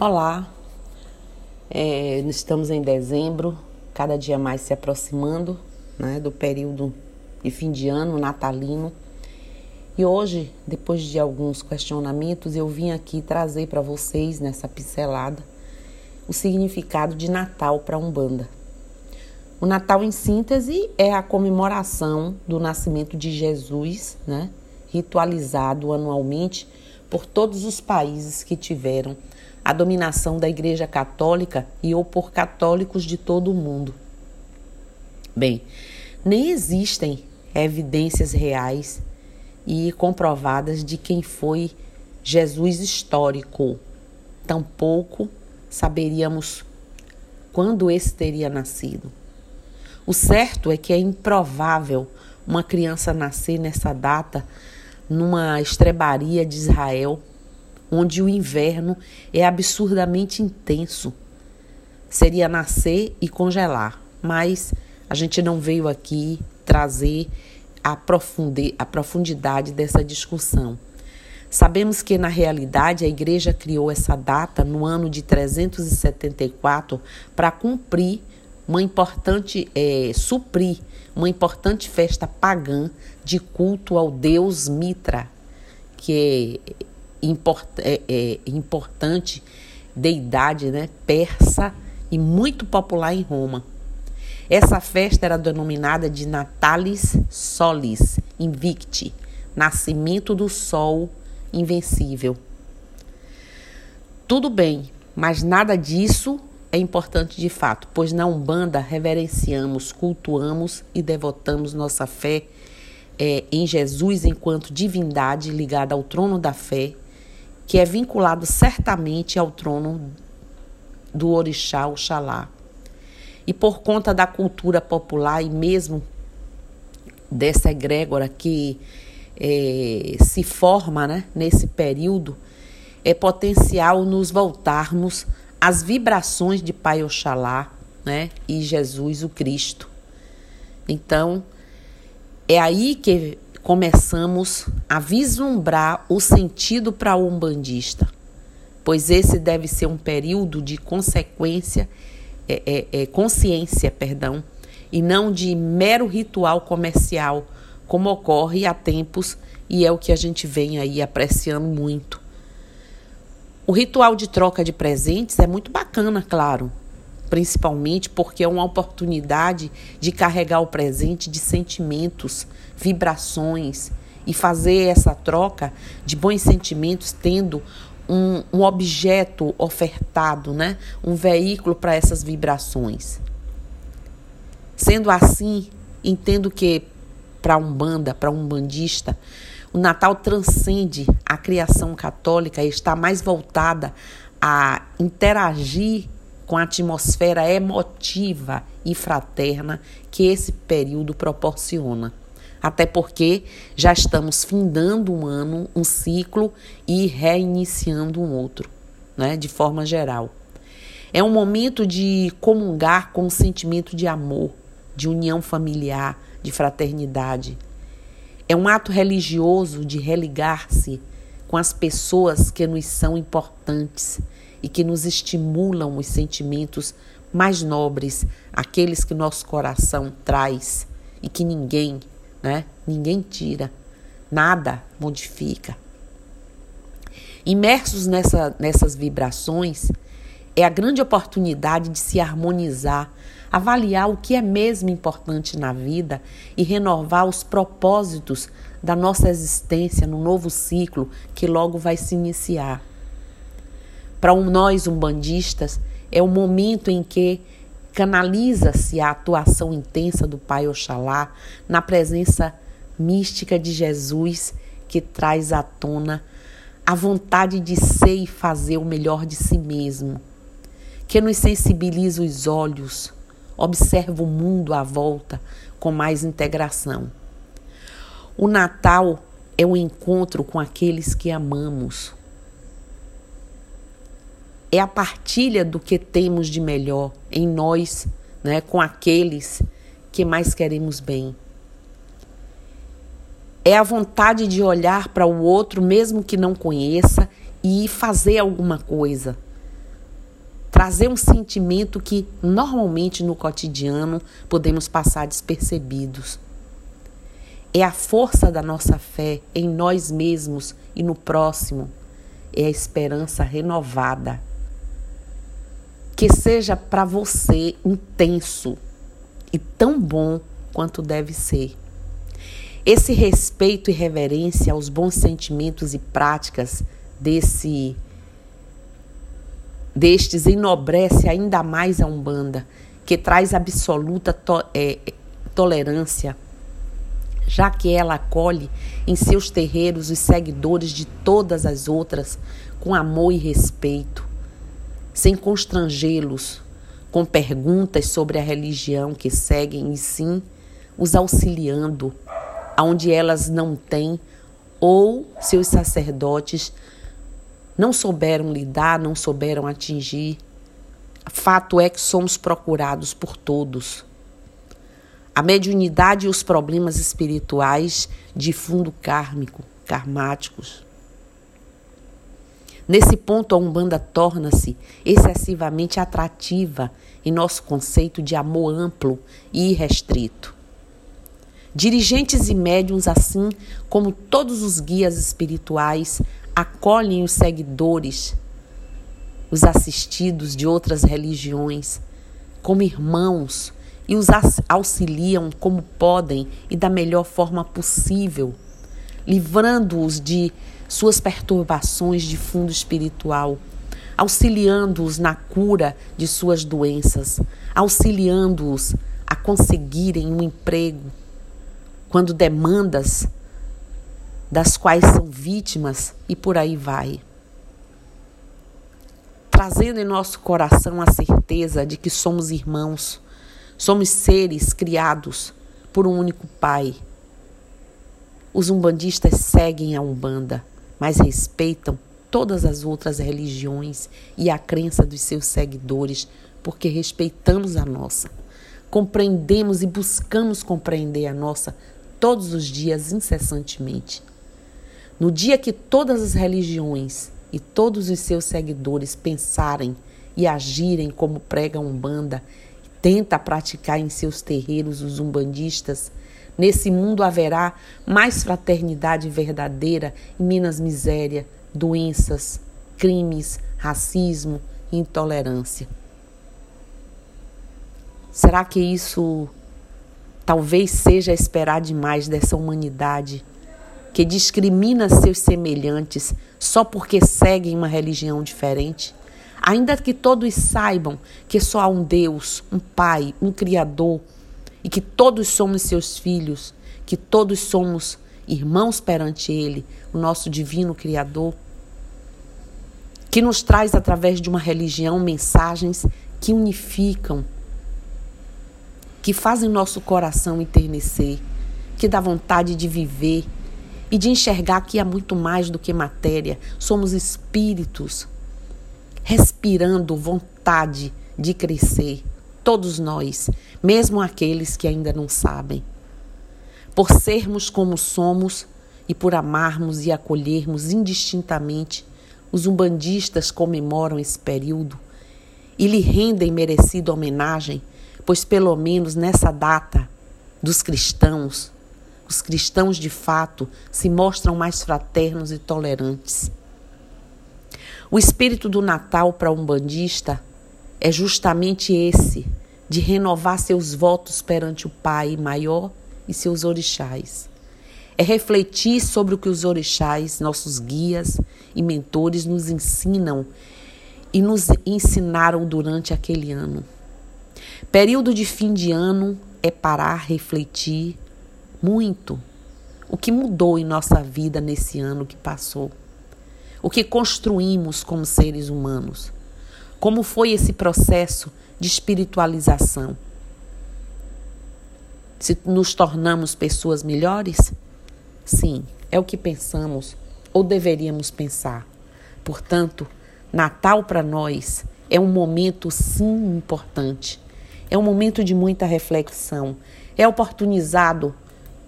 Olá, é, estamos em dezembro, cada dia mais se aproximando né, do período de fim de ano natalino. E hoje, depois de alguns questionamentos, eu vim aqui trazer para vocês, nessa pincelada, o significado de Natal para a Umbanda. O Natal, em síntese, é a comemoração do nascimento de Jesus, né, ritualizado anualmente por todos os países que tiveram a dominação da Igreja Católica e ou por católicos de todo o mundo. Bem, nem existem evidências reais e comprovadas de quem foi Jesus histórico. Tampouco saberíamos quando esse teria nascido. O certo é que é improvável uma criança nascer nessa data numa estrebaria de Israel onde o inverno é absurdamente intenso. Seria nascer e congelar, mas a gente não veio aqui trazer a, a profundidade dessa discussão. Sabemos que, na realidade, a Igreja criou essa data no ano de 374 para cumprir uma importante, é, suprir uma importante festa pagã de culto ao deus Mitra, que import, é, é, importante deidade né, persa e muito popular em Roma. Essa festa era denominada de Natalis Solis Invicti, nascimento do sol invencível. Tudo bem, mas nada disso é importante de fato, pois na Umbanda reverenciamos, cultuamos e devotamos nossa fé é, em Jesus enquanto divindade ligada ao trono da fé que é vinculado certamente ao trono do orixá Oxalá. E por conta da cultura popular e mesmo dessa egrégora que é, se forma né, nesse período, é potencial nos voltarmos às vibrações de Pai Oxalá né, e Jesus o Cristo. Então, é aí que começamos a vislumbrar o sentido para o umbandista, pois esse deve ser um período de consequência, é, é, é, consciência, perdão, e não de mero ritual comercial, como ocorre há tempos e é o que a gente vem aí apreciando muito. O ritual de troca de presentes é muito bacana, claro, principalmente porque é uma oportunidade de carregar o presente de sentimentos, vibrações e fazer essa troca de bons sentimentos tendo um, um objeto ofertado, né? um veículo para essas vibrações. Sendo assim, entendo que para um banda, para um bandista, o Natal transcende a criação católica e está mais voltada a interagir com a atmosfera emotiva e fraterna que esse período proporciona. Até porque já estamos findando um ano, um ciclo e reiniciando um outro, né, de forma geral. É um momento de comungar com o sentimento de amor, de união familiar, de fraternidade. É um ato religioso de religar-se com as pessoas que nos são importantes e que nos estimulam os sentimentos mais nobres, aqueles que nosso coração traz e que ninguém, né, ninguém tira, nada modifica. Imersos nessa, nessas vibrações, é a grande oportunidade de se harmonizar, avaliar o que é mesmo importante na vida e renovar os propósitos da nossa existência no novo ciclo que logo vai se iniciar. Para um, nós umbandistas, é o momento em que canaliza-se a atuação intensa do Pai Oxalá na presença mística de Jesus que traz à tona a vontade de ser e fazer o melhor de si mesmo, que nos sensibiliza os olhos, observa o mundo à volta com mais integração. O Natal é o encontro com aqueles que amamos, é a partilha do que temos de melhor em nós, né, com aqueles que mais queremos bem. É a vontade de olhar para o outro, mesmo que não conheça, e fazer alguma coisa. trazer um sentimento que normalmente no cotidiano podemos passar despercebidos. É a força da nossa fé em nós mesmos e no próximo. É a esperança renovada. Que seja para você intenso e tão bom quanto deve ser. Esse respeito e reverência aos bons sentimentos e práticas desse destes enobrece ainda mais a Umbanda, que traz absoluta to é, tolerância, já que ela acolhe em seus terreiros os seguidores de todas as outras com amor e respeito, sem constrangê-los com perguntas sobre a religião que seguem e sim os auxiliando aonde elas não têm ou seus sacerdotes não souberam lidar, não souberam atingir. Fato é que somos procurados por todos. A mediunidade e os problemas espirituais de fundo kármico, karmáticos. Nesse ponto, a Umbanda torna-se excessivamente atrativa em nosso conceito de amor amplo e irrestrito. Dirigentes e médiums, assim como todos os guias espirituais, acolhem os seguidores, os assistidos de outras religiões, como irmãos e os auxiliam como podem e da melhor forma possível, livrando-os de suas perturbações de fundo espiritual, auxiliando-os na cura de suas doenças, auxiliando-os a conseguirem um emprego quando demandas das quais são vítimas e por aí vai. Trazendo em nosso coração a certeza de que somos irmãos, somos seres criados por um único Pai. Os umbandistas seguem a Umbanda, mas respeitam todas as outras religiões e a crença dos seus seguidores, porque respeitamos a nossa. Compreendemos e buscamos compreender a nossa todos os dias, incessantemente. No dia que todas as religiões e todos os seus seguidores pensarem e agirem como prega Umbanda, tenta praticar em seus terreiros os umbandistas, nesse mundo haverá mais fraternidade verdadeira e menos miséria, doenças, crimes, racismo e intolerância. Será que isso talvez seja esperar demais dessa humanidade? que discrimina seus semelhantes só porque seguem uma religião diferente? Ainda que todos saibam que só há um Deus, um Pai, um Criador e que todos somos seus filhos, que todos somos irmãos perante Ele, o nosso divino Criador, que nos traz através de uma religião mensagens que unificam, que fazem nosso coração enternecer, que dá vontade de viver e de enxergar que há muito mais do que matéria. Somos espíritos respirando vontade de crescer, todos nós, mesmo aqueles que ainda não sabem. Por sermos como somos e por amarmos e acolhermos indistintamente, os umbandistas comemoram esse período e lhe rendem merecida homenagem, pois pelo menos nessa data dos cristãos os cristãos de fato se mostram mais fraternos e tolerantes. O espírito do Natal para um bandista é justamente esse, de renovar seus votos perante o Pai maior e seus orixás. É refletir sobre o que os orixás, nossos guias e mentores, nos ensinam e nos ensinaram durante aquele ano. Período de fim de ano é parar, refletir, muito o que mudou em nossa vida nesse ano que passou. O que construímos como seres humanos. Como foi esse processo de espiritualização? Se nos tornamos pessoas melhores? Sim, é o que pensamos ou deveríamos pensar. Portanto, Natal para nós é um momento sim importante. É um momento de muita reflexão. É oportunizado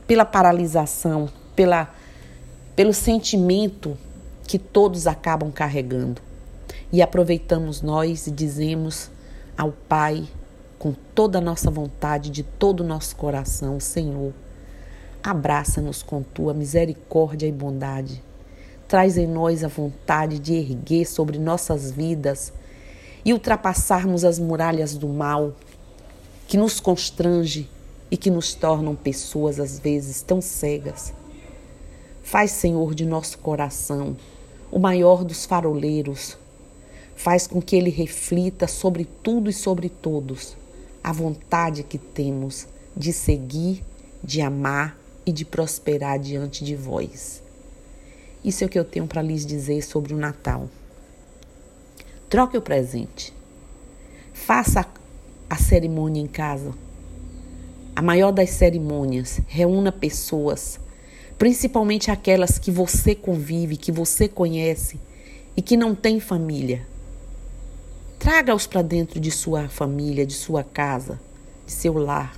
pela paralisação, pela, pelo sentimento que todos acabam carregando. e aproveitamos nós e dizemos ao Pai com toda a nossa vontade, de todo o nosso coração, Senhor, abraça-nos com tua misericórdia e bondade. Traz em nós a vontade de erguer sobre nossas vidas e ultrapassarmos as muralhas do mal que nos constrange e que nos tornam pessoas às vezes tão cegas. Faz, Senhor, de nosso coração o maior dos faroleiros. Faz com que ele reflita sobre tudo e sobre todos a vontade que temos de seguir, de amar e de prosperar diante de vós. Isso é o que eu tenho para lhes dizer sobre o Natal. Troque o presente. Faça a cerimônia em casa. A maior das cerimônias. Reúna pessoas, principalmente aquelas que você convive, que você conhece e que não tem família. Traga-os para dentro de sua família, de sua casa, de seu lar.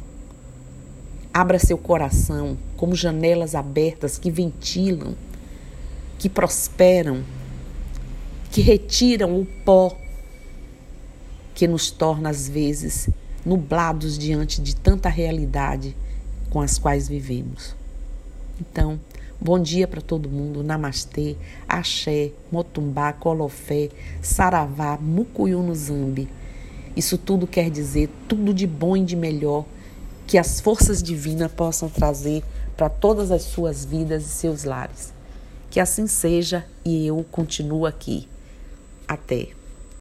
Abra seu coração como janelas abertas que ventilam, que prosperam, que retiram o pó que nos torna às vezes nublados diante de tanta realidade com as quais vivemos. Então, bom dia para todo mundo. Namastê, axé, motumbá, colofé, saravá, mucuyu no zambi. Isso tudo quer dizer tudo de bom e de melhor que as forças divinas possam trazer para todas as suas vidas e seus lares. Que assim seja e eu continuo aqui. Até.